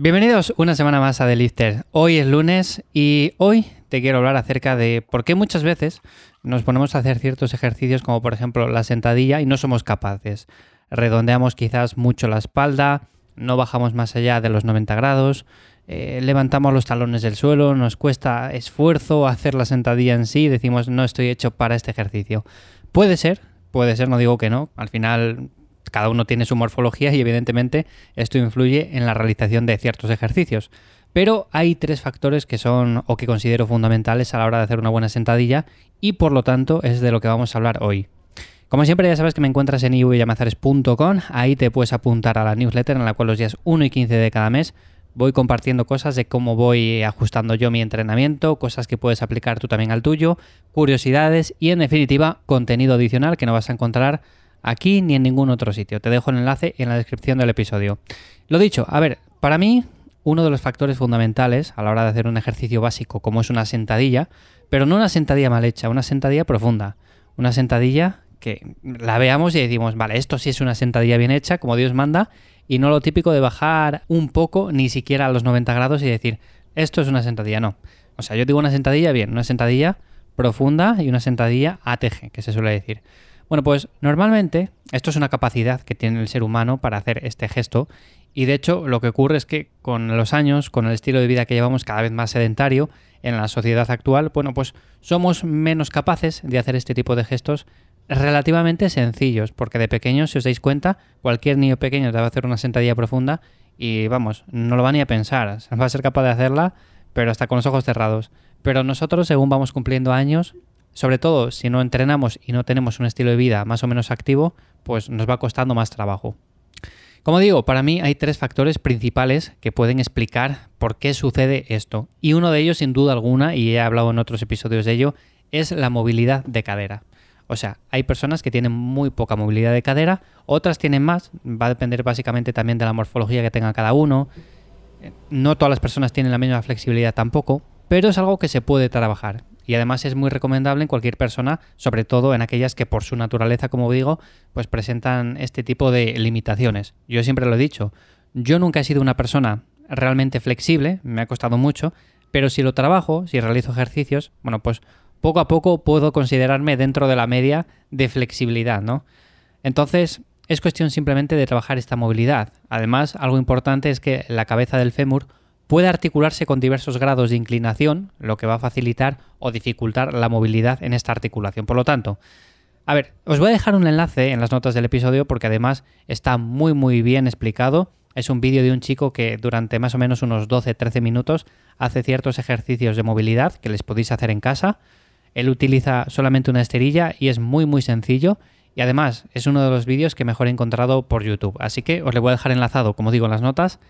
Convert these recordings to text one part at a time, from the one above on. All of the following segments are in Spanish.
Bienvenidos una semana más a The Lifter. Hoy es lunes y hoy te quiero hablar acerca de por qué muchas veces nos ponemos a hacer ciertos ejercicios como por ejemplo la sentadilla y no somos capaces. Redondeamos quizás mucho la espalda, no bajamos más allá de los 90 grados, eh, levantamos los talones del suelo, nos cuesta esfuerzo hacer la sentadilla en sí, decimos no estoy hecho para este ejercicio. Puede ser, puede ser, no digo que no, al final cada uno tiene su morfología y evidentemente esto influye en la realización de ciertos ejercicios. Pero hay tres factores que son o que considero fundamentales a la hora de hacer una buena sentadilla y por lo tanto es de lo que vamos a hablar hoy. Como siempre ya sabes que me encuentras en ivyamazares.com, ahí te puedes apuntar a la newsletter en la cual los días 1 y 15 de cada mes voy compartiendo cosas de cómo voy ajustando yo mi entrenamiento, cosas que puedes aplicar tú también al tuyo, curiosidades y en definitiva contenido adicional que no vas a encontrar aquí ni en ningún otro sitio. Te dejo el enlace en la descripción del episodio. Lo dicho, a ver, para mí uno de los factores fundamentales a la hora de hacer un ejercicio básico como es una sentadilla, pero no una sentadilla mal hecha, una sentadilla profunda, una sentadilla que la veamos y decimos, vale, esto sí es una sentadilla bien hecha, como Dios manda, y no lo típico de bajar un poco, ni siquiera a los 90 grados y decir, esto es una sentadilla, no. O sea, yo digo una sentadilla bien, una sentadilla profunda y una sentadilla ATG, que se suele decir. Bueno, pues normalmente esto es una capacidad que tiene el ser humano para hacer este gesto y de hecho lo que ocurre es que con los años, con el estilo de vida que llevamos cada vez más sedentario en la sociedad actual, bueno, pues somos menos capaces de hacer este tipo de gestos relativamente sencillos, porque de pequeños, si os dais cuenta, cualquier niño pequeño te va a hacer una sentadilla profunda y vamos, no lo va ni a pensar, va a ser capaz de hacerla, pero hasta con los ojos cerrados. Pero nosotros, según vamos cumpliendo años, sobre todo si no entrenamos y no tenemos un estilo de vida más o menos activo, pues nos va costando más trabajo. Como digo, para mí hay tres factores principales que pueden explicar por qué sucede esto. Y uno de ellos, sin duda alguna, y he hablado en otros episodios de ello, es la movilidad de cadera. O sea, hay personas que tienen muy poca movilidad de cadera, otras tienen más, va a depender básicamente también de la morfología que tenga cada uno. No todas las personas tienen la misma flexibilidad tampoco, pero es algo que se puede trabajar y además es muy recomendable en cualquier persona, sobre todo en aquellas que por su naturaleza, como digo, pues presentan este tipo de limitaciones. Yo siempre lo he dicho, yo nunca he sido una persona realmente flexible, me ha costado mucho, pero si lo trabajo, si realizo ejercicios, bueno, pues poco a poco puedo considerarme dentro de la media de flexibilidad, ¿no? Entonces, es cuestión simplemente de trabajar esta movilidad. Además, algo importante es que la cabeza del fémur puede articularse con diversos grados de inclinación, lo que va a facilitar o dificultar la movilidad en esta articulación. Por lo tanto, a ver, os voy a dejar un enlace en las notas del episodio porque además está muy muy bien explicado. Es un vídeo de un chico que durante más o menos unos 12-13 minutos hace ciertos ejercicios de movilidad que les podéis hacer en casa. Él utiliza solamente una esterilla y es muy muy sencillo y además es uno de los vídeos que mejor he encontrado por YouTube. Así que os le voy a dejar enlazado, como digo, en las notas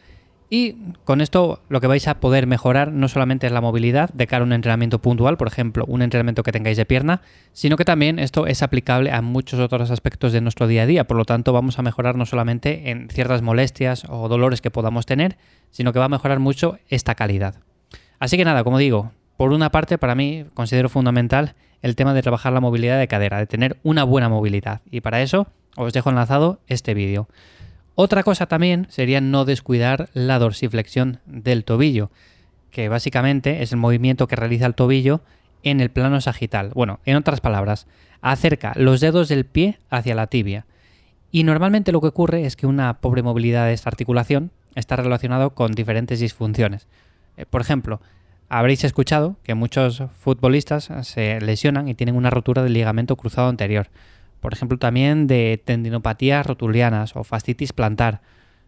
y con esto lo que vais a poder mejorar no solamente es la movilidad de cara a un entrenamiento puntual, por ejemplo, un entrenamiento que tengáis de pierna, sino que también esto es aplicable a muchos otros aspectos de nuestro día a día. Por lo tanto, vamos a mejorar no solamente en ciertas molestias o dolores que podamos tener, sino que va a mejorar mucho esta calidad. Así que nada, como digo, por una parte para mí considero fundamental el tema de trabajar la movilidad de cadera, de tener una buena movilidad. Y para eso os dejo enlazado este vídeo. Otra cosa también sería no descuidar la dorsiflexión del tobillo, que básicamente es el movimiento que realiza el tobillo en el plano sagital. Bueno, en otras palabras, acerca los dedos del pie hacia la tibia. Y normalmente lo que ocurre es que una pobre movilidad de esta articulación está relacionado con diferentes disfunciones. Eh, por ejemplo, habréis escuchado que muchos futbolistas se lesionan y tienen una rotura del ligamento cruzado anterior por ejemplo también de tendinopatías rotulianas o fascitis plantar.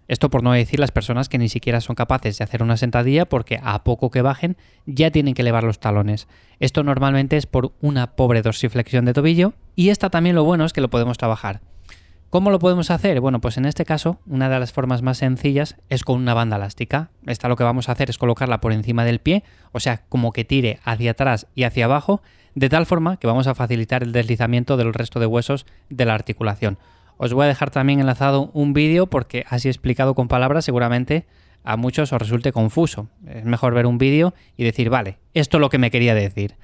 Esto por no decir las personas que ni siquiera son capaces de hacer una sentadilla porque a poco que bajen ya tienen que elevar los talones. Esto normalmente es por una pobre dorsiflexión de tobillo y esta también lo bueno es que lo podemos trabajar. ¿Cómo lo podemos hacer? Bueno, pues en este caso, una de las formas más sencillas es con una banda elástica. Esta lo que vamos a hacer es colocarla por encima del pie, o sea, como que tire hacia atrás y hacia abajo, de tal forma que vamos a facilitar el deslizamiento del resto de huesos de la articulación. Os voy a dejar también enlazado un vídeo porque así explicado con palabras seguramente a muchos os resulte confuso. Es mejor ver un vídeo y decir, vale, esto es lo que me quería decir.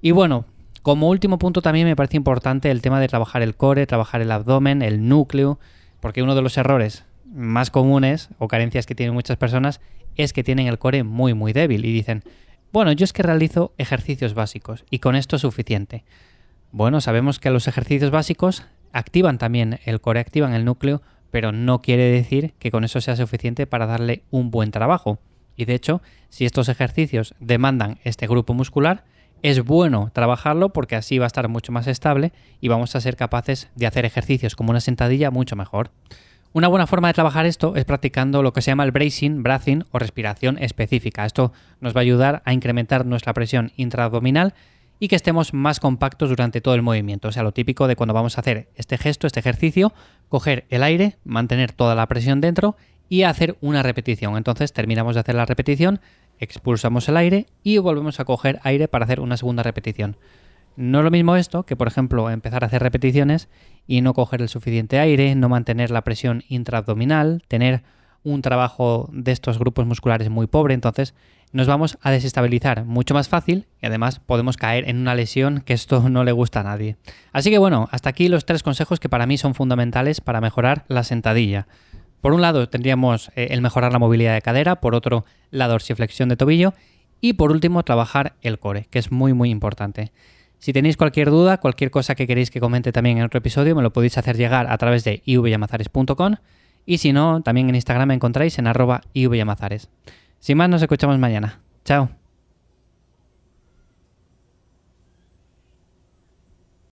Y bueno, como último punto también me parece importante el tema de trabajar el core, trabajar el abdomen, el núcleo, porque uno de los errores más comunes o carencias que tienen muchas personas es que tienen el core muy muy débil y dicen, bueno, yo es que realizo ejercicios básicos y con esto es suficiente. Bueno, sabemos que los ejercicios básicos activan también el core, activan el núcleo, pero no quiere decir que con eso sea suficiente para darle un buen trabajo. Y de hecho, si estos ejercicios demandan este grupo muscular, es bueno trabajarlo porque así va a estar mucho más estable y vamos a ser capaces de hacer ejercicios como una sentadilla mucho mejor. Una buena forma de trabajar esto es practicando lo que se llama el bracing, breathing o respiración específica. Esto nos va a ayudar a incrementar nuestra presión intraabdominal y que estemos más compactos durante todo el movimiento. O sea, lo típico de cuando vamos a hacer este gesto, este ejercicio, coger el aire, mantener toda la presión dentro y hacer una repetición. Entonces terminamos de hacer la repetición, expulsamos el aire y volvemos a coger aire para hacer una segunda repetición. No es lo mismo esto que, por ejemplo, empezar a hacer repeticiones y no coger el suficiente aire, no mantener la presión intraabdominal, tener un trabajo de estos grupos musculares muy pobre, entonces nos vamos a desestabilizar mucho más fácil y además podemos caer en una lesión que esto no le gusta a nadie. Así que bueno, hasta aquí los tres consejos que para mí son fundamentales para mejorar la sentadilla. Por un lado tendríamos eh, el mejorar la movilidad de cadera, por otro la dorsiflexión de tobillo y por último trabajar el core, que es muy muy importante. Si tenéis cualquier duda, cualquier cosa que queréis que comente también en otro episodio, me lo podéis hacer llegar a través de ivyamazares.com y si no, también en Instagram me encontráis en arroba ivyamazares. Sin más, nos escuchamos mañana. Chao.